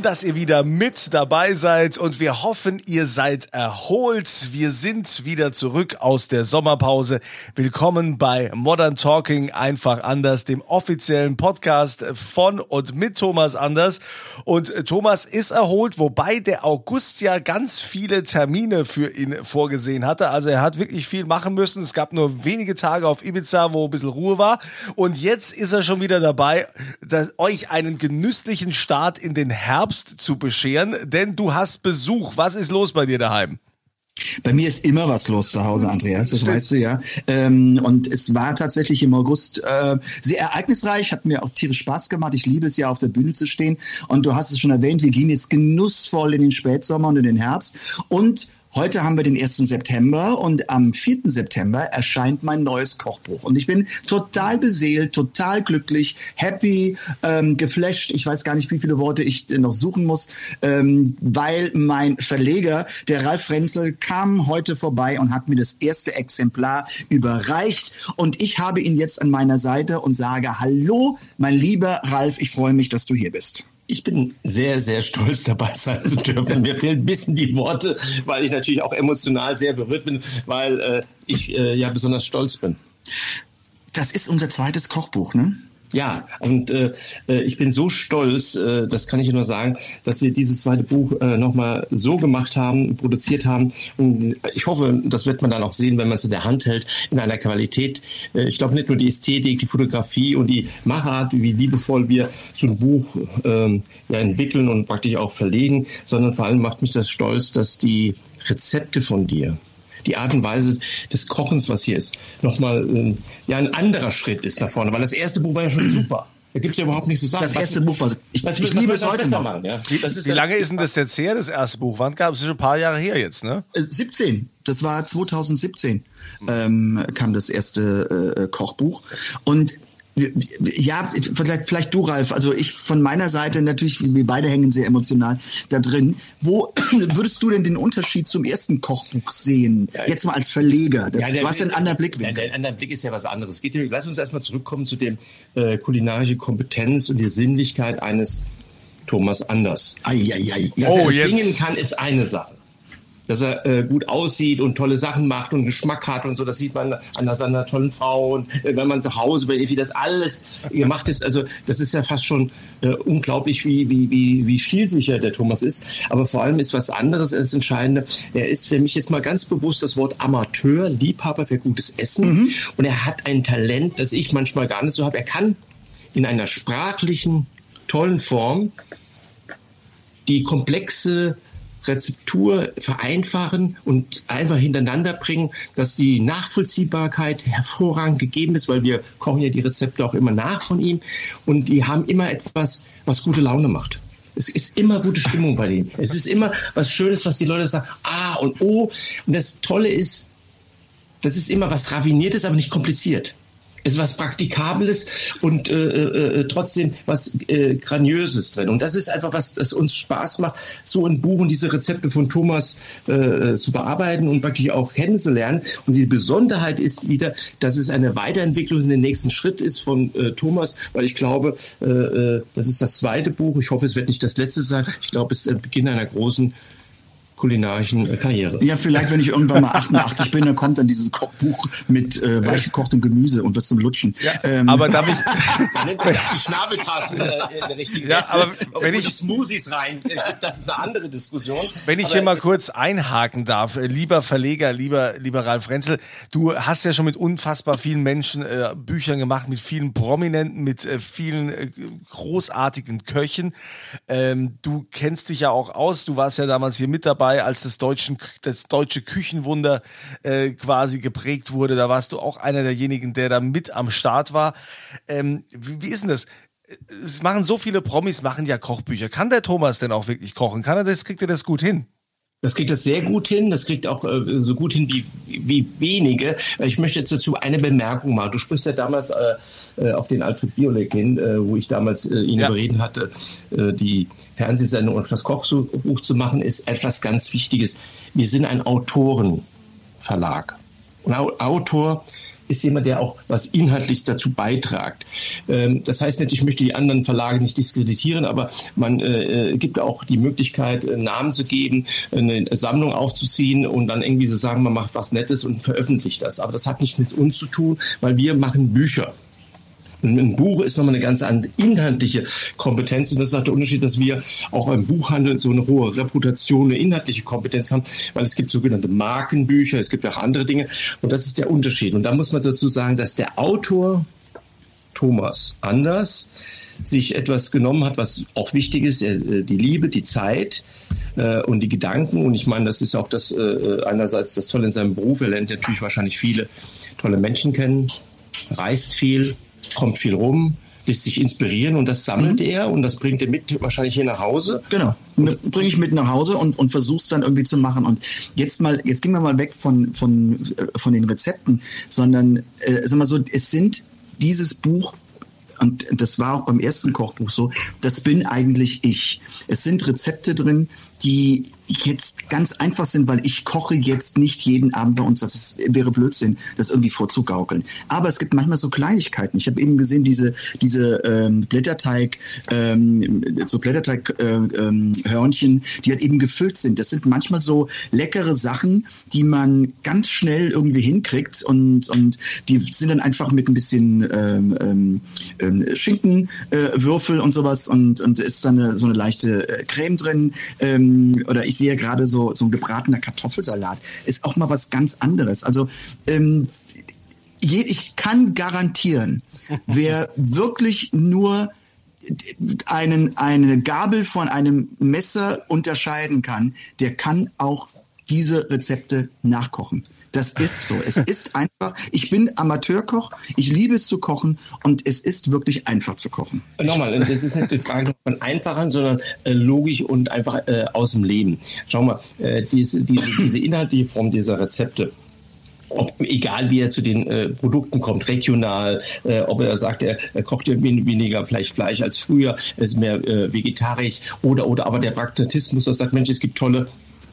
Schön, dass ihr wieder mit dabei seid und wir hoffen, ihr seid erholt. Wir sind wieder zurück aus der Sommerpause. Willkommen bei Modern Talking einfach anders, dem offiziellen Podcast von und mit Thomas Anders. Und Thomas ist erholt, wobei der August ja ganz viele Termine für ihn vorgesehen hatte. Also er hat wirklich viel machen müssen. Es gab nur wenige Tage auf Ibiza, wo ein bisschen Ruhe war. Und jetzt ist er schon wieder dabei, dass euch einen genüsslichen Start in den Herbst zu bescheren, denn du hast Besuch. Was ist los bei dir daheim? Bei mir ist immer was los zu Hause, Andreas, das weißt du ja. Ähm, und es war tatsächlich im August äh, sehr ereignisreich, hat mir auch tierisch Spaß gemacht. Ich liebe es ja, auf der Bühne zu stehen. Und du hast es schon erwähnt, wir gehen jetzt genussvoll in den Spätsommer und in den Herbst. Und Heute haben wir den 1. September und am 4. September erscheint mein neues Kochbuch. Und ich bin total beseelt, total glücklich, happy, ähm, geflasht. Ich weiß gar nicht, wie viele Worte ich noch suchen muss, ähm, weil mein Verleger, der Ralf Frenzel, kam heute vorbei und hat mir das erste Exemplar überreicht. Und ich habe ihn jetzt an meiner Seite und sage, hallo, mein lieber Ralf, ich freue mich, dass du hier bist. Ich bin sehr, sehr stolz dabei sein zu dürfen. Mir fehlen ein bisschen die Worte, weil ich natürlich auch emotional sehr berührt bin, weil äh, ich äh, ja besonders stolz bin. Das ist unser zweites Kochbuch, ne? Ja, und äh, ich bin so stolz, äh, das kann ich nur sagen, dass wir dieses zweite Buch äh, nochmal so gemacht haben, produziert haben. Und ich hoffe, das wird man dann auch sehen, wenn man es in der Hand hält, in einer Qualität. Äh, ich glaube nicht nur die Ästhetik, die Fotografie und die Machart, wie liebevoll wir so ein Buch ähm, ja, entwickeln und praktisch auch verlegen, sondern vor allem macht mich das stolz, dass die Rezepte von dir, die Art und Weise des Kochens, was hier ist, nochmal ähm, ja ein anderer Schritt ist nach vorne, weil das erste Buch war ja schon super. Da gibt's ja überhaupt nichts zu sagen. Das erste Buch war, ich, was, ich was liebe es heute noch. machen, ja? Das ist Wie lange ist denn das jetzt her, das erste Buch? Wann gab es schon ein paar Jahre her jetzt, ne? Äh, 17, das war 2017, ähm, kam das erste äh, Kochbuch. Und ja, vielleicht, vielleicht du, Ralf. Also ich von meiner Seite natürlich, wir beide hängen sehr emotional da drin. Wo würdest du denn den Unterschied zum ersten Kochbuch sehen? Jetzt mal als Verleger. Ja, du hast einen anderen Blickwinkel. Ja, der andere Blick ist ja was anderes. Es Geht, ja- lass uns erstmal zurückkommen zu dem äh, kulinarische Kompetenz und die Sinnlichkeit eines Thomas Anders. Ei, ei, ei. Dass Oh, er jetzt- singen kann, ist eine Sache. Dass er äh, gut aussieht und tolle Sachen macht und Geschmack hat und so, das sieht man an seiner tollen Frau und äh, wenn man zu Hause bei wie das alles gemacht ist, also das ist ja fast schon äh, unglaublich, wie, wie, wie, wie stilsicher der Thomas ist. Aber vor allem ist was anderes das Entscheidende. Er ist für mich jetzt mal ganz bewusst das Wort Amateur, Liebhaber für gutes Essen und er hat ein Talent, das ich manchmal gar nicht so habe. Er kann in einer sprachlichen, tollen Form die komplexe Rezeptur vereinfachen und einfach hintereinander bringen, dass die Nachvollziehbarkeit hervorragend gegeben ist, weil wir kochen ja die Rezepte auch immer nach von ihm und die haben immer etwas, was gute Laune macht. Es ist immer gute Stimmung bei denen. Es ist immer was Schönes, was die Leute sagen, ah und oh. Und das Tolle ist, das ist immer was Raffiniertes, aber nicht kompliziert. Es ist was Praktikables und äh, äh, äh, trotzdem was äh, Graniöses drin. Und das ist einfach was, das uns Spaß macht, so ein Buch und diese Rezepte von Thomas äh, zu bearbeiten und praktisch auch kennenzulernen. Und die Besonderheit ist wieder, dass es eine Weiterentwicklung in den nächsten Schritt ist von äh, Thomas, weil ich glaube, äh, äh, das ist das zweite Buch. Ich hoffe, es wird nicht das letzte sein. Ich glaube, es ist der Beginn einer großen kulinarischen äh, Karriere. Ja, vielleicht, wenn ich irgendwann mal 88 bin, dann kommt dann dieses Kochbuch mit äh, weich gekochtem Gemüse und was zum Lutschen. Ja, ähm, aber darf ich... Die Schnabeltassen äh, richtigen Ja, aber wenn ich- die Smoothies rein, das ist eine andere Diskussion. Wenn ich Aber hier mal kurz einhaken darf, äh, lieber Verleger, lieber, lieber Ralf Renzel, du hast ja schon mit unfassbar vielen Menschen äh, Büchern gemacht, mit vielen Prominenten, mit äh, vielen äh, großartigen Köchen. Ähm, du kennst dich ja auch aus, du warst ja damals hier mit dabei, als das, deutschen, das deutsche Küchenwunder äh, quasi geprägt wurde. Da warst du auch einer derjenigen, der da mit am Start war. Ähm, wie, wie ist denn das? Es machen so viele Promis, machen ja Kochbücher. Kann der Thomas denn auch wirklich kochen? Kann er das, kriegt er das gut hin? Das kriegt das sehr gut hin. Das kriegt auch äh, so gut hin wie, wie wenige. Ich möchte jetzt dazu eine Bemerkung machen. Du sprichst ja damals äh, äh, auf den Alfred Biolek hin, äh, wo ich damals äh, ihn Ja. überreden hatte, äh, die Fernsehsendung und das Kochbuch zu machen, ist etwas ganz Wichtiges. Wir sind ein Autorenverlag. Und Au- Autor ist jemand, der auch was inhaltlich dazu beitragt. Ähm, das heißt nicht, ich möchte die anderen Verlage nicht diskreditieren, aber man äh, äh, gibt auch die Möglichkeit, äh, Namen zu geben, eine Sammlung aufzuziehen und dann irgendwie so sagen, man macht was Nettes und veröffentlicht das. Aber das hat nichts mit uns zu tun, weil wir machen Bücher. Ein Buch ist nochmal eine ganz andere inhaltliche Kompetenz. Und das ist auch der Unterschied, dass wir auch im Buchhandel so eine hohe Reputation, eine inhaltliche Kompetenz haben, weil es gibt sogenannte Markenbücher, es gibt auch andere Dinge. Und das ist der Unterschied. Und da muss man dazu sagen, dass der Autor Thomas Anders sich etwas genommen hat, was auch wichtig ist, äh, die Liebe, die Zeit äh, und die Gedanken. Und ich meine, das ist auch das äh, einerseits das Tolle in seinem Beruf. Er lernt natürlich wahrscheinlich viele tolle Menschen kennen, reist viel, kommt viel rum, lässt sich inspirieren und das sammelt er und das bringt er mit wahrscheinlich hier nach Hause. Genau. Bringe ich mit nach Hause und, und versuch's dann irgendwie zu machen. Und jetzt mal, jetzt gehen wir mal weg von, von, äh, von den Rezepten, sondern äh, sag mal so, es sind dieses Buch und das war auch beim ersten Kochbuch so, das bin eigentlich ich. Es sind Rezepte drin, die jetzt ganz einfach sind, weil ich koche jetzt nicht jeden Abend bei uns. Das ist, wäre Blödsinn, das irgendwie vorzugaukeln. Aber es gibt manchmal so Kleinigkeiten. Ich habe eben gesehen, diese, diese ähm, Blätterteig, ähm, so Blätterteig-Hörnchen, äh, ähm, die halt eben gefüllt sind. Das sind manchmal so leckere Sachen, die man ganz schnell irgendwie hinkriegt und, und die sind dann einfach mit ein bisschen ähm, ähm, ähm, Schinkenwürfel äh, und sowas und, und ist dann eine, so eine leichte äh, Creme drin. Ähm, oder ich sehe gerade so, so ein gebratener Kartoffelsalat. Ist auch mal was ganz anderes. Also ähm, je, ich kann garantieren, wer wirklich nur einen, eine Gabel von einem Messer unterscheiden kann, der kann auch diese Rezepte nachkochen. Das ist so. Es ist einfach, ich bin Amateurkoch, ich liebe es zu kochen und es ist wirklich einfach zu kochen. Nochmal, das ist nicht die Frage von einfachen, sondern äh, logisch und einfach äh, aus dem Leben. Schau mal, äh, diese, diese, diese inhaltliche Form dieser Rezepte, ob, egal wie er zu den äh, Produkten kommt, regional, äh, ob er sagt, er, er kocht ja wen- weniger vielleicht Fleisch als früher, er ist mehr äh, vegetarisch oder oder aber der Pragmatismus, der sagt, Mensch, es gibt tolle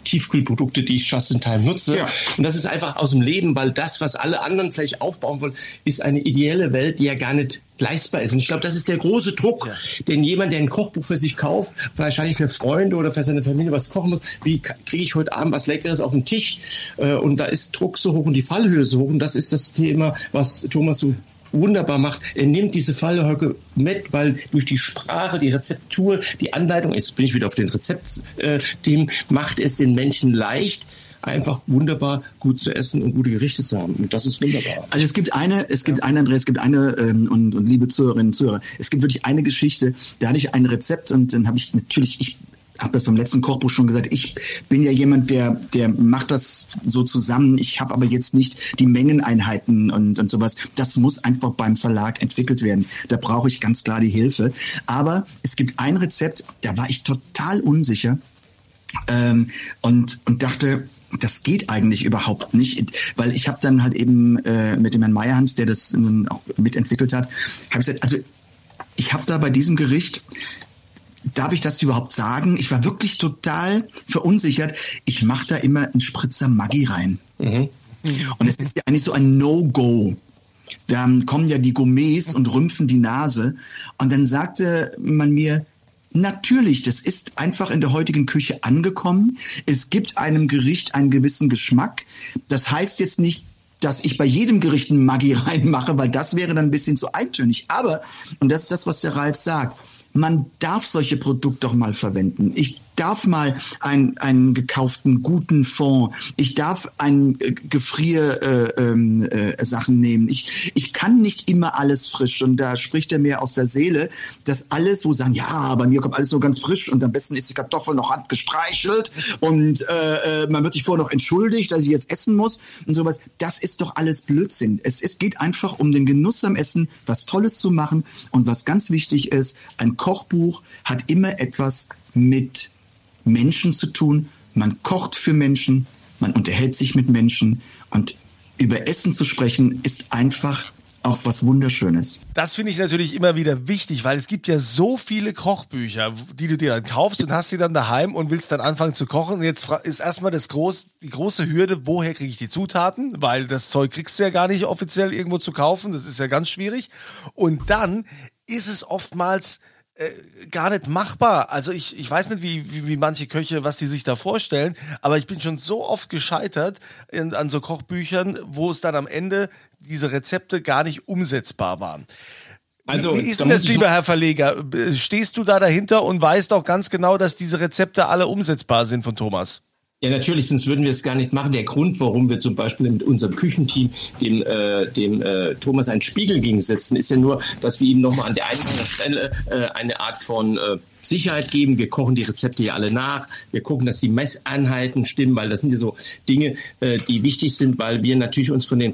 Tiefkühlprodukte, die ich just in time nutze. Ja. Und das ist einfach aus dem Leben, weil das, was alle anderen vielleicht aufbauen wollen, ist eine ideelle Welt, die ja gar nicht leistbar ist. Und ich glaube, das ist der große Druck, denn jemand, der ein Kochbuch für sich kauft, wahrscheinlich für Freunde oder für seine Familie was kochen muss, wie kriege ich heute Abend was Leckeres auf den Tisch? Äh, Und da ist Druck so hoch und die Fallhöhe so hoch. Und das ist das Thema, was Thomas so wunderbar macht. Er nimmt diese Fallhöhe mit, weil durch die Sprache, die Rezeptur, die Anleitung, jetzt bin ich wieder auf den Rezeptthemen, macht es den Menschen leicht, einfach wunderbar gut zu essen und gute Gerichte zu haben. Und das ist wunderbar. Also es gibt eine, es gibt eine, Andreas, es gibt eine ähm, und, und liebe Zuhörerinnen und Zuhörer, es gibt wirklich eine Geschichte, da hatte ich ein Rezept und dann habe ich natürlich, ich habe das beim letzten Kochbuch schon gesagt, ich bin ja jemand, der, der macht das so zusammen. Ich habe aber jetzt nicht die Mengeneinheiten und, und sowas. Das muss einfach beim Verlag entwickelt werden. Da brauche ich ganz klar die Hilfe. Aber es gibt ein Rezept, da war ich total unsicher ähm, und, und dachte, das geht eigentlich überhaupt nicht, weil ich habe dann halt eben äh, mit dem Herrn Meyerhans, der das nun auch mitentwickelt hat, habe gesagt, also ich habe da bei diesem Gericht, darf ich das überhaupt sagen? Ich war wirklich total verunsichert. Ich mache da immer einen Spritzer Maggi rein. Und es ist ja eigentlich so ein No-Go. Da kommen ja die Gourmets und rümpfen die Nase. Und dann sagte man mir, Natürlich, das ist einfach in der heutigen Küche angekommen. Es gibt einem Gericht einen gewissen Geschmack. Das heißt jetzt nicht, dass ich bei jedem Gericht einen Maggi reinmache, weil das wäre dann ein bisschen zu eintönig. Aber, und das ist das, was der Ralf sagt, man darf solche Produkte doch mal verwenden. Ich darf mal einen, einen gekauften guten Fond. Ich darf einen äh, Gefrier äh, ähm, äh, Sachen nehmen. Ich, ich kann nicht immer alles frisch und da spricht er mir aus der Seele, dass alles so sagen, ja, bei mir kommt alles so ganz frisch und am besten ist die Kartoffel noch handgestreichelt und äh, äh, man wird sich vorher noch entschuldigt, dass ich jetzt essen muss und sowas. Das ist doch alles Blödsinn. Es, es geht einfach um den Genuss am Essen, was Tolles zu machen und was ganz wichtig ist, ein Kochbuch hat immer etwas mit Menschen zu tun. Man kocht für Menschen, man unterhält sich mit Menschen und über Essen zu sprechen ist einfach auch was Wunderschönes. Das finde ich natürlich immer wieder wichtig, weil es gibt ja so viele Kochbücher, die du dir dann kaufst und hast sie dann daheim und willst dann anfangen zu kochen. Jetzt ist erstmal das groß, die große Hürde, woher kriege ich die Zutaten? Weil das Zeug kriegst du ja gar nicht offiziell irgendwo zu kaufen. Das ist ja ganz schwierig. Und dann ist es oftmals äh, gar nicht machbar. Also ich, ich weiß nicht, wie, wie, wie manche Köche, was die sich da vorstellen, aber ich bin schon so oft gescheitert in, an so Kochbüchern, wo es dann am Ende diese Rezepte gar nicht umsetzbar waren. Also, wie ist denn das, lieber Herr Verleger? Stehst du da dahinter und weißt auch ganz genau, dass diese Rezepte alle umsetzbar sind von Thomas? Ja, natürlich, sonst würden wir es gar nicht machen. Der Grund, warum wir zum Beispiel mit unserem Küchenteam dem, äh, dem äh, Thomas einen Spiegel gegensetzen, ist ja nur, dass wir ihm nochmal an der einen Stelle äh, eine Art von äh, Sicherheit geben. Wir kochen die Rezepte ja alle nach. Wir gucken, dass die Messeinheiten stimmen, weil das sind ja so Dinge, äh, die wichtig sind, weil wir natürlich uns von den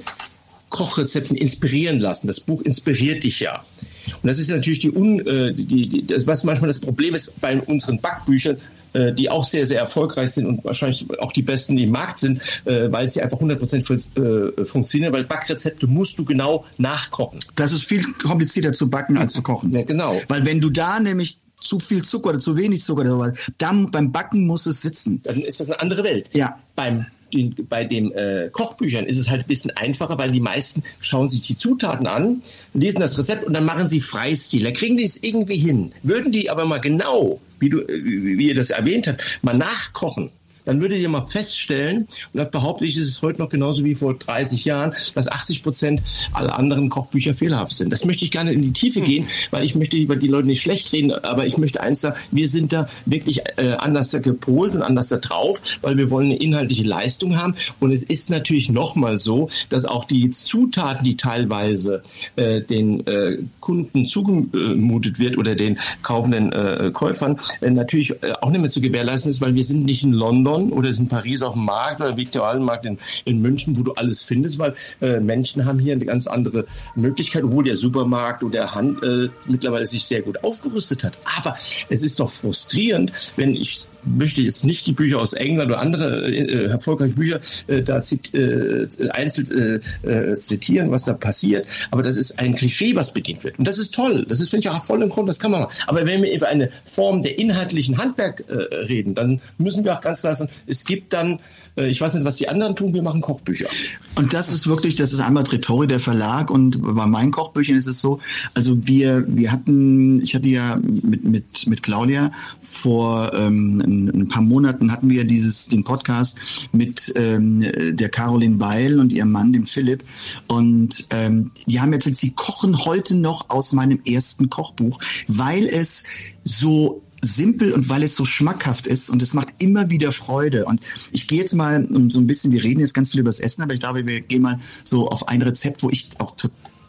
Kochrezepten inspirieren lassen. Das Buch inspiriert dich ja. Und das ist natürlich die, Un, äh, die, die das, was manchmal das Problem ist bei unseren Backbüchern, äh, die auch sehr, sehr erfolgreich sind und wahrscheinlich auch die besten, die im Markt sind, äh, weil sie einfach 100% fun äh, funktionieren, weil Backrezepte musst du genau nachkochen. Das ist viel komplizierter zu backen als zu kochen. Ja, genau. Weil wenn du da nämlich zu viel Zucker oder zu wenig Zucker oder dann beim Backen muss es sitzen. Dann ist das eine andere Welt. Ja. Beim in, bei den äh, Kochbüchern ist es halt ein bisschen einfacher, weil die meisten schauen sich die Zutaten an, lesen das Rezept und dann machen sie Freistil. Da kriegen die es irgendwie hin. Würden die aber mal genau, wie, du, wie ihr das erwähnt habt, mal nachkochen, dann würdet ihr mal feststellen, und das behaupte ich, ist es heute noch genauso wie vor 30 Jahren, dass 80 Prozent aller anderen Kochbücher fehlerhaft sind. Das möchte ich nicht in die Tiefe hm. gehen, weil ich möchte über die Leute nicht schlecht reden, aber ich möchte eins sagen, wir sind da wirklich äh, anders gepolt und anders da drauf, weil wir wollen eine inhaltliche Leistung haben. Und es ist natürlich nochmal so, dass auch die Zutaten, die teilweise äh, den äh, Kunden zugemutet wird oder den kaufenden äh, Käufern, äh, natürlich äh, auch nicht mehr zu gewährleisten ist, weil wir sind nicht in London London oder ist in Paris auf dem Markt oder Viktualienmarkt in, in München, wo du alles findest, weil äh, Menschen haben hier eine ganz andere Möglichkeit, obwohl der Supermarkt oder der Hand äh, mittlerweile sich sehr gut aufgerüstet hat. Aber es ist doch frustrierend, wenn ich möchte jetzt nicht die Bücher aus England oder andere äh, erfolgreiche Bücher äh, da zit, äh, einzeln äh, äh, zitieren, was da passiert. Aber das ist ein Klischee, was bedient wird. Und das ist toll. Das ist, finde ich, auch voll im Grund, das kann man machen. Aber wenn wir über eine Form der inhaltlichen Handwerk äh, reden, dann müssen wir auch ganz klar sagen, es gibt dann äh, ich weiß nicht, was die anderen tun, wir machen Kochbücher. Und das ist wirklich, das ist einmal Tretori, der Verlag und bei meinen Kochbüchern ist es so, also wir, wir hatten, ich hatte ja mit, mit, mit Claudia vor ähm, ein, paar Monaten hatten wir dieses, den Podcast mit ähm, der Caroline Beil und ihrem Mann, dem Philipp und ähm, die haben jetzt, sie kochen heute noch aus meinem ersten Kochbuch, weil es so simpel und weil es so schmackhaft ist und es macht immer wieder Freude. Und ich gehe jetzt mal so ein bisschen, wir reden jetzt ganz viel über das Essen, aber ich glaube, wir gehen mal so auf ein Rezept, wo ich auch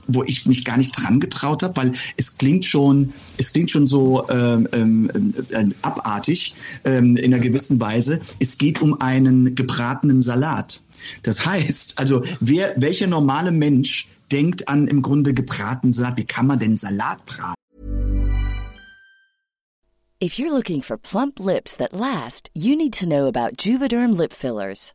wo ich mich gar nicht dran getraut habe, weil es klingt schon, es klingt schon so ähm, ähm, äh, abartig ähm, in einer gewissen Weise. Es geht um einen gebratenen Salat. Das heißt, also wer, welcher normale Mensch denkt an im Grunde gebratenen Salat? Wie kann man denn Salat braten? If you're looking for plump lips that last, you need to know about Juvederm lip fillers.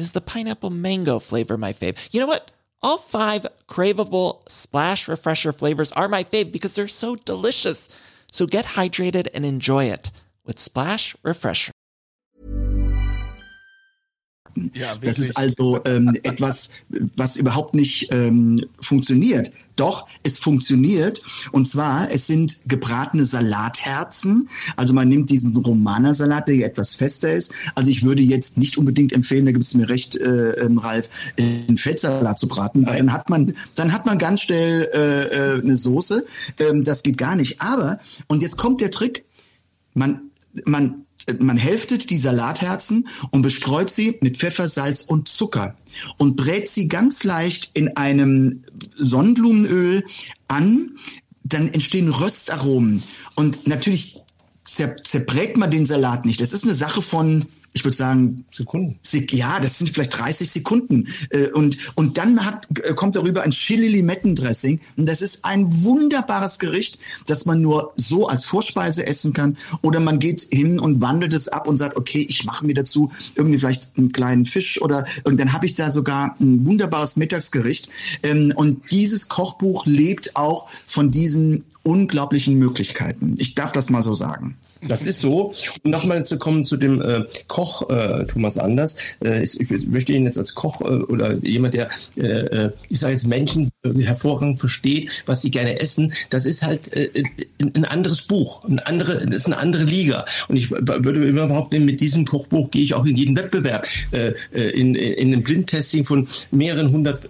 is the pineapple mango flavor my fave? You know what? All five craveable Splash Refresher flavors are my fave because they're so delicious. So get hydrated and enjoy it with Splash Refresher. Ja, Das ist also ähm, etwas, was überhaupt nicht ähm, funktioniert. Doch, es funktioniert. Und zwar, es sind gebratene Salatherzen. Also man nimmt diesen Romanersalat, der etwas fester ist. Also ich würde jetzt nicht unbedingt empfehlen, da gibt es mir recht, äh, ähm, Ralf, einen Fettsalat zu braten, weil dann hat man, dann hat man ganz schnell äh, äh, eine Soße. Ähm, das geht gar nicht. Aber, und jetzt kommt der Trick, man, man, man hälftet die Salatherzen und bestreut sie mit Pfeffer, Salz und Zucker und brät sie ganz leicht in einem Sonnenblumenöl an. Dann entstehen Röstaromen und natürlich zer man den Salat nicht. Das ist eine Sache von ich würde sagen, Sekunden. Sek ja, das sind vielleicht 30 Sekunden. Äh, Und, und dann hat, äh, kommt darüber ein Chili-Limetten-Dressing. Und das ist ein wunderbares Gericht, das man nur so als Vorspeise essen kann. Oder man geht hin und wandelt es ab und sagt, okay, ich mache mir dazu irgendwie vielleicht einen kleinen Fisch oder und dann habe ich da sogar ein wunderbares Mittagsgericht. Ähm, Und dieses Kochbuch lebt auch von diesen unglaublichen Möglichkeiten. Ich darf das mal so sagen. Das ist so. Um nochmal zu kommen zu dem äh, Koch äh, Thomas Anders. Äh, ich, ich möchte ihn jetzt als Koch äh, oder jemand, der, äh, äh, ich sage jetzt Menschen hervorragend versteht, was sie gerne essen. Das ist halt ein, anderes Buch, ein andere, das ist eine andere Liga. Und ich würde immer behaupten, mit diesem Kochbuch gehe ich auch in jeden Wettbewerb, in, in einem Blindtesting von mehreren hundert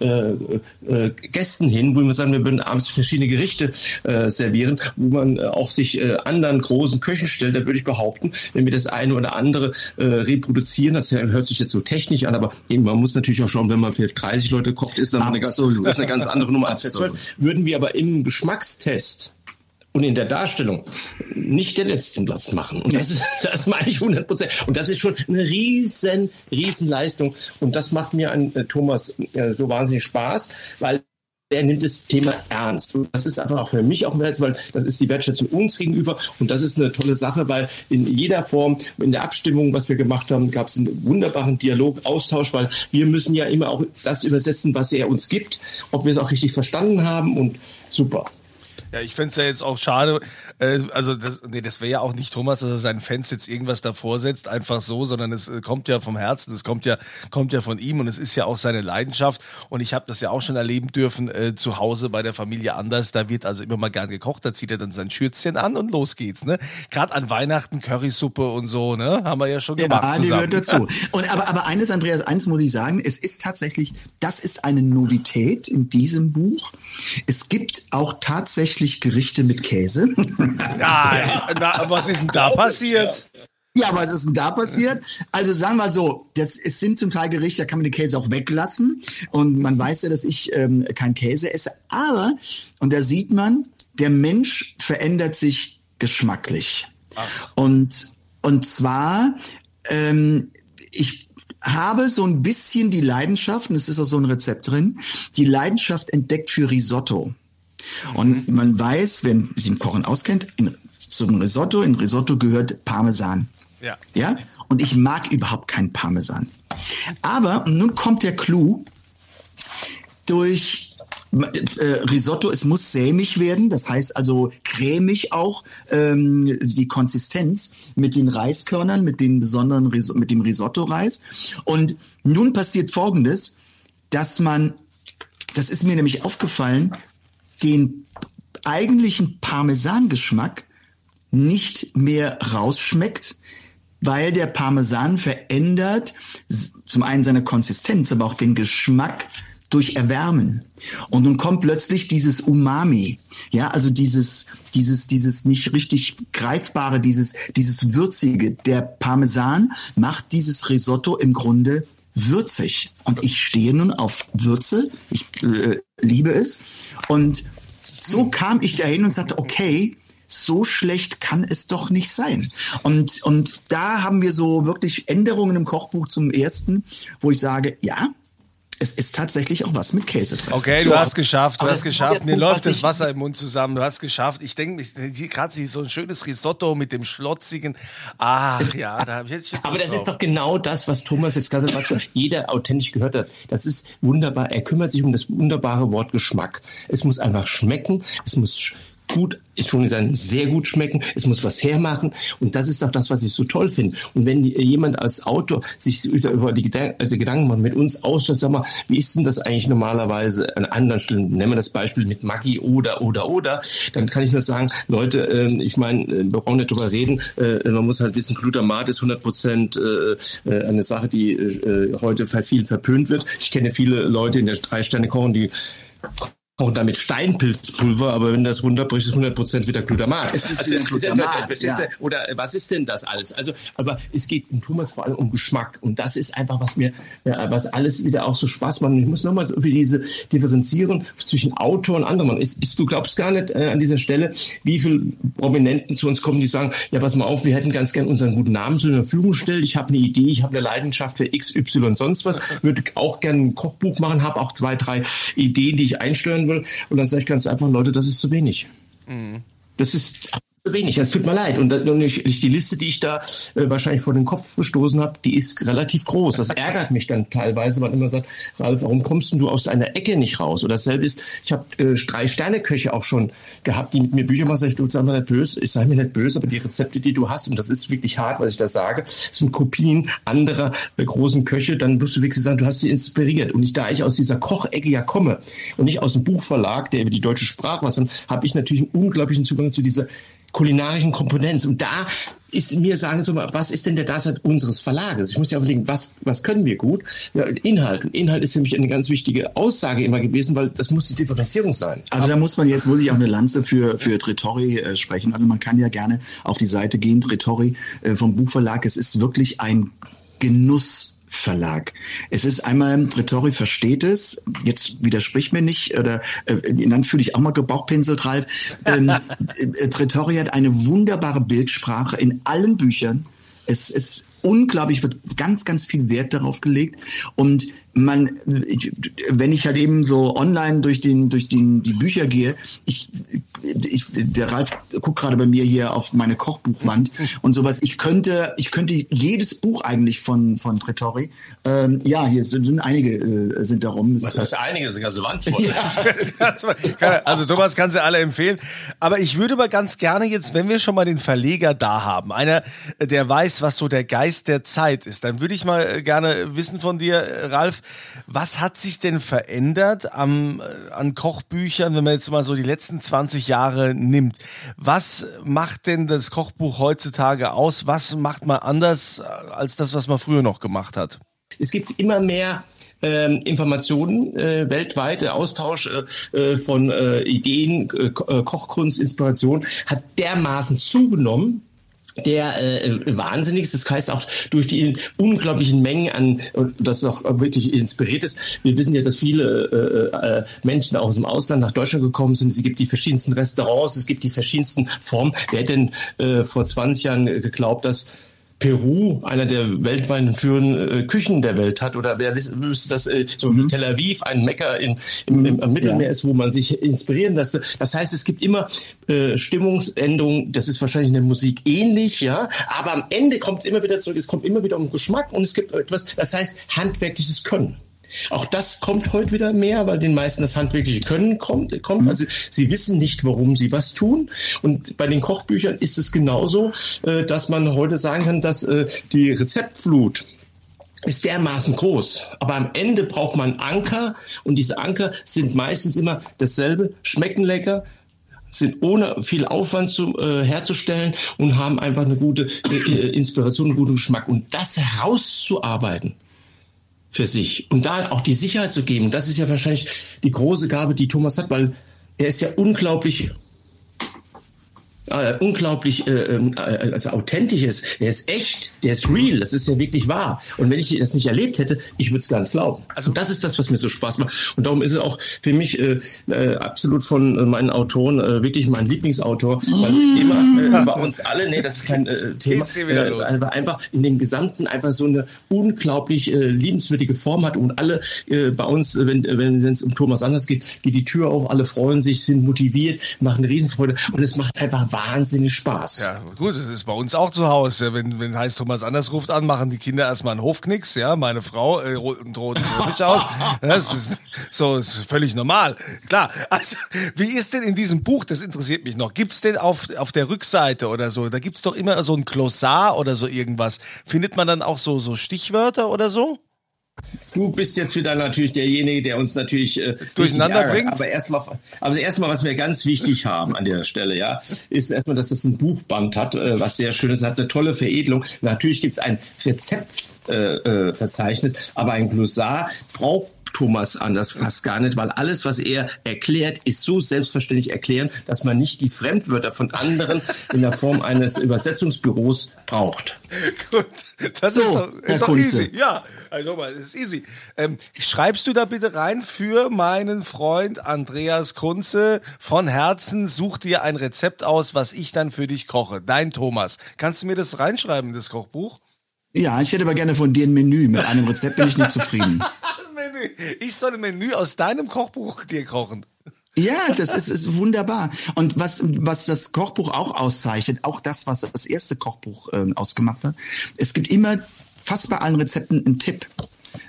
Gästen hin, wo wir sagen, wir würden abends verschiedene Gerichte servieren, wo man auch sich anderen großen Köchen stellt. Da würde ich behaupten, wenn wir das eine oder andere äh, reproduzieren, das hört sich jetzt so technisch an, aber eben, man muss natürlich auch schauen, wenn man vielleicht 30 Leute kocht, ist dann eine ganz, ist eine ganz andere Nummer als Absolut. 12. Würden wir aber im Geschmackstest und in der Darstellung nicht den letzten Platz machen. Und das ist, das meine ich 100 Prozent. Und das ist schon eine riesen, riesen Leistung. Und das macht mir an äh, Thomas äh, so wahnsinnig Spaß, weil er nimmt das Thema ernst. Und das ist einfach auch für mich auch ein weil das ist die Wertschätzung uns gegenüber. Und das ist eine tolle Sache, weil in jeder Form, in der Abstimmung, was wir gemacht haben, gab es einen wunderbaren Dialog, Austausch, weil wir müssen ja immer auch das übersetzen, was er uns gibt, ob wir es auch richtig verstanden haben und super. Ja, ich fänd's ja jetzt auch schade, äh, also das, nee, das wäre ja auch nicht Thomas, dass er seinen Fans jetzt irgendwas davor setzt, einfach so, sondern es äh, kommt ja vom Herzen, es kommt ja, kommt ja von ihm und es ist ja auch seine Leidenschaft und ich habe das ja auch schon erleben dürfen äh, zu Hause bei der Familie Anders, da wird also immer mal gern gekocht, da zieht er dann sein Schürzchen an und los geht's, ne? Gerade an Weihnachten Currysuppe und so, ne? Haben wir ja schon gemacht Ja, die zusammen. gehört dazu. Und aber, aber eines, Andreas, eins muss ich sagen, es ist tatsächlich, das ist eine Novität in diesem Buch. Es gibt auch tatsächlich Gerichte mit Käse. Nein, na, was ist denn da passiert? Ja, was ist denn da passiert? Also sagen wir so, das, es sind zum Teil Gerichte, da kann man den Käse auch weglassen. Und man weiß ja, dass ich ähm, kein Käse esse. Aber, und da sieht man, der Mensch verändert sich geschmacklich. Und, und zwar, ähm, ich habe so ein bisschen die Leidenschaft, und es ist auch so ein Rezept drin, die Leidenschaft entdeckt für Risotto. Und man weiß, wenn sich im Kochen auskennt, in, zum Risotto, in Risotto gehört Parmesan. Ja. Ja? Und ich mag überhaupt keinen Parmesan. Aber nun kommt der Clou. Durch äh, Risotto, es muss sämig werden, das heißt also cremig auch ähm, die Konsistenz mit den Reiskörnern, mit den besonderen Ris mit dem Risotto-Reis. Und nun passiert Folgendes, dass man, das ist mir nämlich aufgefallen, den eigentlichen Parmesangeschmack nicht mehr rausschmeckt, weil der Parmesan verändert zum einen seine Konsistenz, aber auch den Geschmack durch Erwärmen. Und nun kommt plötzlich dieses Umami. Ja, also dieses, dieses, dieses nicht richtig greifbare, dieses, dieses würzige. Der Parmesan macht dieses Risotto im Grunde würzig. Und ich stehe nun auf Würze. Ich äh, liebe es. Und so kam ich dahin und sagte, okay, so schlecht kann es doch nicht sein. Und, und da haben wir so wirklich Änderungen im Kochbuch zum ersten, wo ich sage, ja, es ist tatsächlich auch was mit Käse drin. Okay, So, du hast geschafft, du aber hast ist geschafft. Mir Punkt, läuft das Wasser im Mund zusammen. Du hast geschafft. Ich denke, hier gerade sie- so ein schönes Risotto mit dem schlotzigen. Ach ja, da hätte ich jetzt Aber Lust das ist drauf. doch genau das, was Thomas jetzt gerade, was jeder authentisch gehört hat. Das ist wunderbar. Er kümmert sich um das wunderbare Wort Geschmack. Es muss einfach schmecken. Es muss gut, ist schon gesagt, sehr gut schmecken. Es muss was hermachen. Und das ist doch das, was ich so toll finde. Und wenn die- jemand als Autor sich über über die Gedan Gedanken macht, mit uns ausstattet, sag mal, wie ist denn das eigentlich normalerweise an anderen Stellen? Nehmen wir das Beispiel mit Maggi oder, oder, oder. Dann kann ich nur sagen, Leute, ähm, ich meine, äh, wir brauchen nicht drüber reden. Äh, man muss halt wissen, Glutamat ist 100 Prozent äh, äh, eine Sache, die äh, heute vielen verpönt wird. Ich kenne viele Leute in der Drei-Sterne kochen, die kochen damit Steinpilzpulver, aber wenn das runterbricht, ist 100 Prozent wieder Glutamat. Es ist Also, Glutamat, ist ja. Oder äh, was ist denn das alles? Also, aber es geht um Thomas vor allem um Geschmack und das ist einfach, was mir, ja, was alles wieder auch so Spaß macht. Und ich muss nochmal für diese differenzieren zwischen Autor und anderem. Ist, ist, du glaubst gar nicht äh, an dieser Stelle, wie viele Prominenten zu uns kommen, die sagen, ja, pass mal auf, wir hätten ganz gern unseren guten Namen zur Verfügung gestellt. Ich habe eine Idee, ich habe eine Leidenschaft für X, Y, sonst was, würde auch gerne ein Kochbuch machen, habe auch zwei, drei Ideen, die ich einsteuern will. Und dann sage ich ganz einfach, Leute, das ist zu wenig. Das ist zu wenig. Es tut mir leid. Und, und ich, die Liste, die ich da äh, wahrscheinlich vor den Kopf gestoßen habe, die ist relativ groß. Das ärgert mich dann teilweise, weil man immer sagt, Ralf, warum kommst denn du aus einer Ecke nicht raus? Oder dasselbe ist, ich habe äh, drei Sterne-Köche auch schon gehabt, die mit mir Bücher machen. Sag ich, du sei mir nicht böse, ich sei mir nicht böse, aber die Rezepte, die du hast, und das ist wirklich hart, was ich da sage, sind Kopien anderer äh, großen Köche. Dann wirst du wirklich sagen, du hast sie inspiriert. Und ich, da ich aus dieser Kochecke ja komme und nicht aus dem Buchverlag, der über die deutsche Sprache was, dann habe ich natürlich einen unglaublichen Zugang zu dieser kulinarischen Komponenz. Und da ist mir, sagen Sie mal, was ist denn der Dasein unseres Verlages? Ich muss ja überlegen, was, was können wir gut? Ja, Inhalt. Und Inhalt ist für mich eine ganz wichtige Aussage immer gewesen, weil das muss die Differenzierung sein. Also da muss man jetzt, muss ich auch eine Lanze für, für Tretori äh, sprechen. Also man kann ja gerne auf die Seite gehen, Tretori äh, vom Buchverlag. Es ist wirklich ein Genussverlag. Es ist einmal, Tretori versteht es, jetzt widersprich mir nicht, oder äh, dann fühle ich auch mal gebauchpinselt, Ralf. Ähm, äh, Tretori hat eine wunderbare Bildsprache in allen Büchern. Es ist unglaublich, wird ganz, ganz viel Wert darauf gelegt. Und man, ich, wenn ich halt eben so online durch den, durch den, die Bücher gehe, ich, ich, der Ralf guckt gerade bei mir hier auf meine Kochbuchwand und sowas. Ich könnte, ich könnte jedes Buch eigentlich von, von Tretori, ähm, ja, hier sind, sind einige, äh, sind darum. Es- heißt einige, das ist eine ganze Wand voll. also Thomas kann sie alle empfehlen. Aber ich würde mal ganz gerne jetzt, wenn wir schon mal den Verleger da haben, einer, der weiß, was so der Geist der Zeit ist, dann würde ich mal äh, gerne wissen von dir, äh, Was hat sich denn verändert am, äh, an Kochbüchern, wenn man jetzt mal so die letzten 20 Jahre nimmt? Was macht denn das Kochbuch heutzutage aus? Was macht man anders äh, als das, was man früher noch gemacht hat? Es gibt immer mehr ähm, Informationen äh, weltweit, der Austausch äh, äh, von äh, Ideen, Ko- Kochkunst, Inspiration hat dermaßen zugenommen, der äh, wahnsinnig ist. Das heißt auch durch die unglaublichen Mengen an, und das auch wirklich inspiriert ist. Wir wissen ja, dass viele äh, äh, Menschen auch aus dem Ausland nach Deutschland gekommen sind. Es gibt die verschiedensten Restaurants, es gibt die verschiedensten Formen. Wer denn äh, vor 20 Jahren geglaubt, dass Peru einer der weltweit führenden äh, Küchen der Welt hat oder wer wüsste, dass äh, so Mhm. Tel Aviv ein Mecker in, im, im, am Mittelmeer ist, wo man sich inspirieren lässt. Das heißt, es gibt immer äh, Stimmungsänderungen. Das ist wahrscheinlich in der Musik ähnlich, ja. Aber am Ende kommt es immer wieder zurück. Es kommt immer wieder um Geschmack und es gibt etwas. Das heißt handwerkliches Können. Auch das kommt heute wieder mehr, weil den meisten das handwerkliche Können kommt. kommt. Also sie wissen nicht, warum sie was tun. Und bei den Kochbüchern ist es genauso, äh, dass man heute sagen kann, dass äh, die Rezeptflut ist dermaßen groß. Aber am Ende braucht man Anker und diese Anker sind meistens immer dasselbe, schmecken lecker, sind ohne viel Aufwand zu, äh, herzustellen und haben einfach eine gute äh, äh, Inspiration, einen guten Geschmack. Und das herauszuarbeiten für sich. Und da auch die Sicherheit zu geben, das ist ja wahrscheinlich die große Gabe, die Thomas hat, weil er ist ja unglaublich äh, unglaublich äh, ähm, äh, also authentisch ist. Der ist echt, der ist real, das ist ja wirklich wahr. Und wenn ich das nicht erlebt hätte, ich würde es gar nicht glauben. Also das ist das, was mir so Spaß macht. Und darum ist er auch für mich äh, äh, absolut von äh, meinen Autoren äh, wirklich mein Lieblingsautor, weil immer äh, bei uns alle, nee, das ist kein äh, Thema, äh, los. weil er einfach in dem Gesamten einfach so eine unglaublich äh, liebenswürdige Form hat und alle äh, bei uns, äh, wenn wenn es um Thomas Anders geht, geht die Tür auf, alle freuen sich, sind motiviert, machen eine Riesenfreude und es macht einfach wahnsinnig Spaß. Ja, gut, das ist bei uns auch zu Hause. Wenn, wenn heißt Thomas Anders ruft an, machen die Kinder erstmal einen Hofknicks, ja, meine Frau äh, ro- und droht Teppich aus. Das ist so, ist völlig normal. Klar. Also, wie ist denn in diesem Buch, das interessiert mich noch, gibt's denn auf, auf der Rückseite oder so, da gibt's doch immer so ein Glossar oder so irgendwas. Findet man dann auch so, so Stichwörter oder so? Du bist jetzt wieder natürlich derjenige, der uns natürlich äh, Durcheinander ärgert. bringt. Aber erstmal, aber erstmal, was wir ganz wichtig haben an der Stelle, ja, ist erstmal, dass es ein Buchband hat, äh, was sehr schön ist, hat eine tolle Veredelung. Natürlich gibt's ein Rezeptverzeichnis, äh, äh, aber ein Glossar braucht Thomas anders fast gar nicht, weil alles, was er erklärt, ist so selbstverständlich erklären, dass man nicht die Fremdwörter von anderen in der Form eines Übersetzungsbüros braucht. Gut, das So, ist doch, ist doch Kunze. easy. Ja, also mal, das ist easy. Ähm, schreibst du da bitte rein für meinen Freund Andreas Kunze von Herzen, such dir ein Rezept aus, was ich dann für dich koche. Dein Thomas. Kannst du mir das reinschreiben, das Kochbuch? Ja, ich hätte aber gerne von dir ein Menü. Mit einem Rezept bin ich nicht zufrieden. Menü. Ich soll ein Menü aus deinem Kochbuch dir kochen. Ja, das ist, ist wunderbar. Und was, was das Kochbuch auch auszeichnet, auch das, was das erste Kochbuch ähm, ausgemacht hat, es gibt immer fast bei allen Rezepten einen Tipp.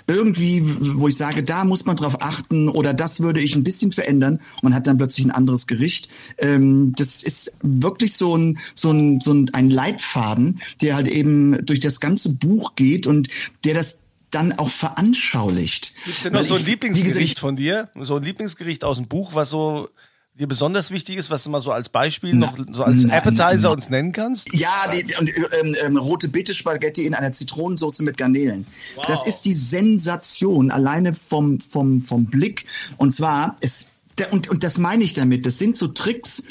Irgendwie, wo ich sage, da muss man drauf achten oder das würde ich ein bisschen verändern und man hat dann plötzlich ein anderes Gericht. Ähm, das ist wirklich so ein, so ein, so ein, ein Leitfaden, der halt eben durch das ganze Buch geht und der das dann auch veranschaulicht. Gibt's denn noch Weil so ein ich- Lieblingsgericht gesagt, von dir? So ein Lieblingsgericht aus dem Buch, was so dir besonders wichtig ist, was du mal so als Beispiel noch so als na, Appetizer na. uns nennen kannst? Ja, die, und, ähm, ähm, rote Beete Spaghetti in einer Zitronensauce mit Garnelen. Das ist die Sensation alleine vom vom vom Blick. Und zwar es und und das meine ich damit. Das sind so Tricks.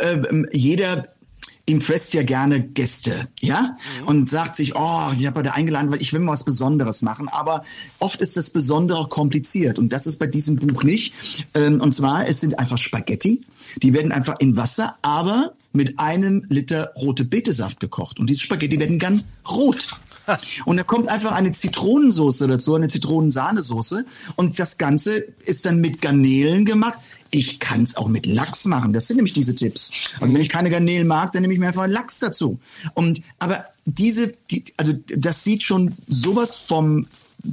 Ähm, jeder impresst ja gerne Gäste, ja, und sagt sich, oh, ich habe heute eingeladen, weil ich will mal was Besonderes machen. Aber oft ist das Besondere kompliziert und das ist bei diesem Buch nicht. Ähm, und zwar, es sind einfach Spaghetti, die werden einfach in Wasser, aber mit einem Liter rote Betesaft gekocht. Und diese Spaghetti werden dann rot. Und da kommt einfach eine Zitronensauce dazu, eine Zitronensahnesoße. Und das Ganze ist dann mit Garnelen gemacht. Ich kann es auch mit Lachs machen. Das sind nämlich diese Tipps. Also wenn ich keine Garnelen mag, dann nehme ich mir einfach Lachs dazu. Und aber diese, die, also das sieht schon sowas vom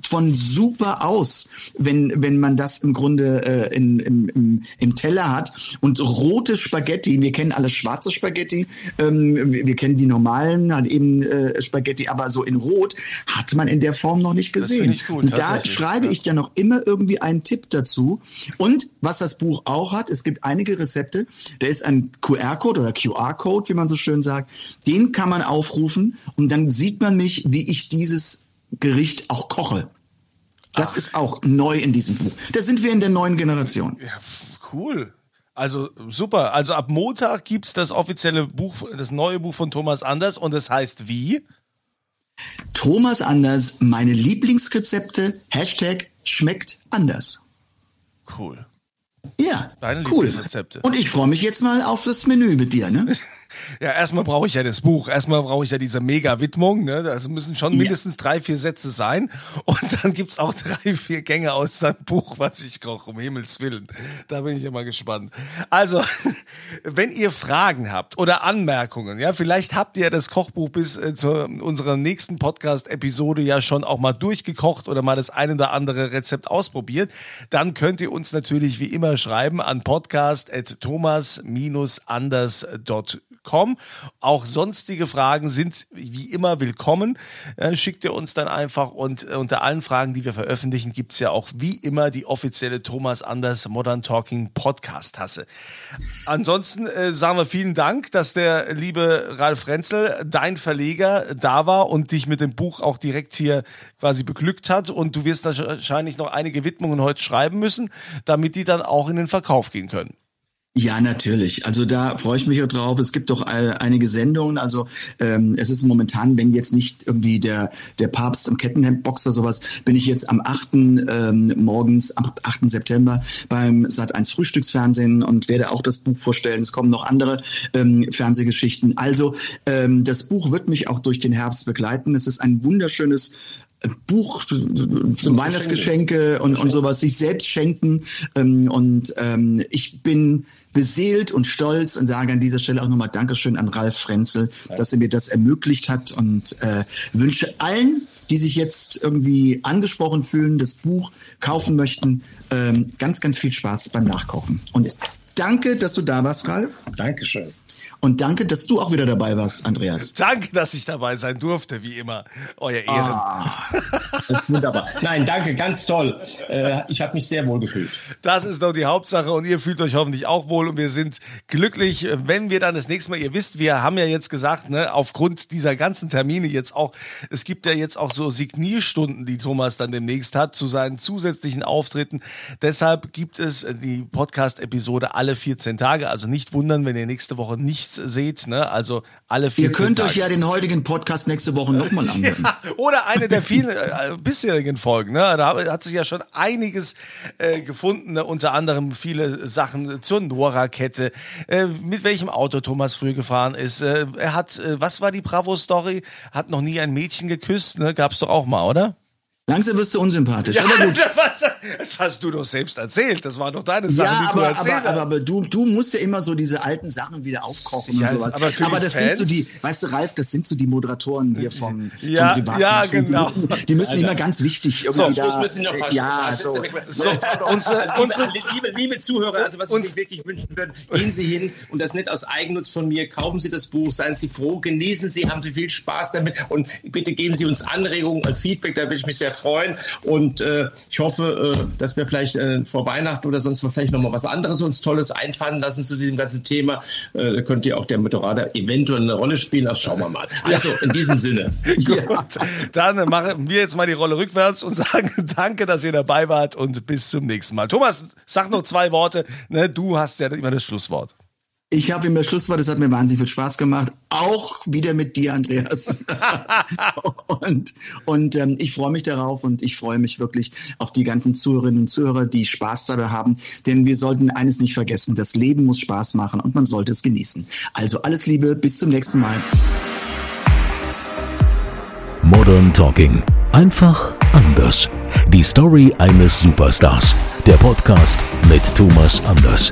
von super aus, wenn wenn man das im Grunde äh, in, im, im, im Teller hat und rote Spaghetti. Wir kennen alle schwarze Spaghetti, ähm, wir, wir kennen die normalen, halt eben äh, Spaghetti, aber so in Rot hat man in der Form noch nicht gesehen. gut, und da schreibe ja. ich dann noch immer irgendwie einen Tipp dazu. Und was das Buch auch hat, es gibt einige Rezepte, da ist ein QR-Code oder QR-Code, wie man so schön sagt, den kann man aufrufen und dann sieht man mich, wie ich dieses Gericht auch koche. Das ist auch neu in diesem Buch. Da sind wir in der neuen Generation. Ja, cool. Also super. Also ab Montag gibt's das offizielle Buch, das neue Buch von Thomas Anders und es heißt wie? Thomas Anders, meine Lieblingsrezepte, Hashtag schmeckt anders. Cool. Ja, Deine cool. Lieblingsrezepte. Und ich freue mich jetzt mal auf das Menü mit dir, ne? Ja, erstmal brauche ich ja das Buch. Erstmal brauche ich ja diese Mega-Widmung. Ne? Das müssen schon mindestens drei, vier Sätze sein. Und dann gibt's auch drei, vier Gänge aus deinem Buch, was ich koche, um Himmels Willen. Da bin ich immer gespannt. Also, wenn ihr Fragen habt oder Anmerkungen, ja, vielleicht habt ihr das Kochbuch bis äh, zu unserer nächsten Podcast-Episode ja schon auch mal durchgekocht oder mal das ein oder andere Rezept ausprobiert, dann könnt ihr uns natürlich wie immer schreiben an podcast.thomas-anders.com Com. Auch sonstige Fragen sind wie immer willkommen. Äh, schickt ihr uns dann einfach und äh, unter allen Fragen, die wir veröffentlichen, gibt's ja auch wie immer die offizielle Thomas Anders Modern Talking Podcast Tasse. Ansonsten äh, sagen wir vielen Dank, dass der liebe Ralf Renzel, dein Verleger, da war und dich mit dem Buch auch direkt hier quasi beglückt hat. Und du wirst wahrscheinlich noch einige Widmungen heute schreiben müssen, damit die dann auch in den Verkauf gehen können. Ja, natürlich. Also da freue ich mich auch drauf. Es gibt doch einige Sendungen. Also ähm, es ist momentan, wenn jetzt nicht irgendwie der der Papst im Kettenhemd boxt oder sowas, bin ich jetzt am 8. Ähm, morgens, am 8. September beim Sat1 Frühstücksfernsehen und werde auch das Buch vorstellen. Es kommen noch andere ähm, Fernsehgeschichten. Also ähm, das Buch wird mich auch durch den Herbst begleiten. Es ist ein wunderschönes Buch, so Weihnachtsgeschenke und, und sowas, sich selbst schenken. Ähm, und ähm, ich bin beseelt und stolz und sage an dieser Stelle auch nochmal Dankeschön an Ralf Frenzel, dass er mir das ermöglicht hat und äh, wünsche allen, die sich jetzt irgendwie angesprochen fühlen, das Buch kaufen möchten, ähm, ganz, ganz viel Spaß beim Nachkochen. Und danke, dass du da warst, Ralf. Dankeschön. Und danke, dass du auch wieder dabei warst, Andreas. Danke, dass ich dabei sein durfte, wie immer. Euer Ehren. Ah, das ist wunderbar. Nein, danke, ganz toll. Äh, ich habe mich sehr wohl gefühlt. Das ist doch die Hauptsache und ihr fühlt euch hoffentlich auch wohl und wir sind glücklich, wenn wir dann das nächste Mal, ihr wisst, wir haben ja jetzt gesagt, ne, aufgrund dieser ganzen Termine jetzt auch, es gibt ja jetzt auch so Signierstunden, die Thomas dann demnächst hat zu seinen zusätzlichen Auftritten. Deshalb gibt es die Podcast-Episode alle 14 Tage. Also nicht wundern, wenn ihr nächste Woche nichts seht, ne? Also alle 14 Ihr könnt Tage. euch ja den heutigen Podcast nächste Woche nochmal anhören. Ja, oder eine der vielen äh, bisherigen Folgen. Ne? Da hat sich ja schon einiges äh, gefunden, ne? unter anderem viele Sachen zur Nora-Kette, äh, mit welchem Auto Thomas früh gefahren ist. Äh, er hat, äh, was war die Bravo-Story? Hat noch nie ein Mädchen geküsst, ne? Gab's doch auch mal, oder? Langsam wirst du unsympathisch. Ja, aber gut. was, das hast du doch selbst erzählt. Das war doch deine Sache, Ja, die aber, du erzählt aber, aber, aber du, du musst ja immer so diese alten Sachen wieder aufkochen Ja, und sowas. aber für die das sind so Fans- die, weißt du, Ralf, das sind so die Moderatoren hier vom, Ja, vom Privaten. ja, genau. Die müssen, die müssen immer ganz wichtig irgendwie Schluss da, müssen noch mal ja, so. So, unsere, unsere, liebe, liebe, liebe Zuhörer, also was Uns- ich mir wirklich wünschen würde, gehen Sie hin und das nicht aus Eigennutz von mir, kaufen Sie das Buch, seien Sie froh, genießen Sie, haben Sie viel Spaß damit und bitte geben Sie uns Anregungen und Feedback, da würde ich mich sehr freuen und äh, ich hoffe, äh, dass wir vielleicht äh, vor Weihnachten oder sonst mal vielleicht noch mal was anderes uns Tolles einfallen lassen zu diesem ganzen Thema. Äh, da könnte ja auch der Moderator eventuell eine Rolle spielen, das schauen wir mal. Also in diesem Sinne. Gut, dann machen wir jetzt mal die Rolle rückwärts und sagen danke, dass ihr dabei wart und bis zum nächsten Mal. Thomas, sag noch zwei Worte. Ne, du hast ja immer das Schlusswort. Ich habe ihm das Schlusswort, es hat mir wahnsinnig viel Spaß gemacht. Auch wieder mit dir, Andreas. und und ähm, ich freue mich darauf und ich freue mich wirklich auf die ganzen Zuhörerinnen und Zuhörer, die Spaß dabei haben. Denn wir sollten eines nicht vergessen, das Leben muss Spaß machen und man sollte es genießen. Also alles Liebe, bis zum nächsten Mal. Modern Talking. Einfach anders. Die Story eines Superstars. Der Podcast mit Thomas Anders.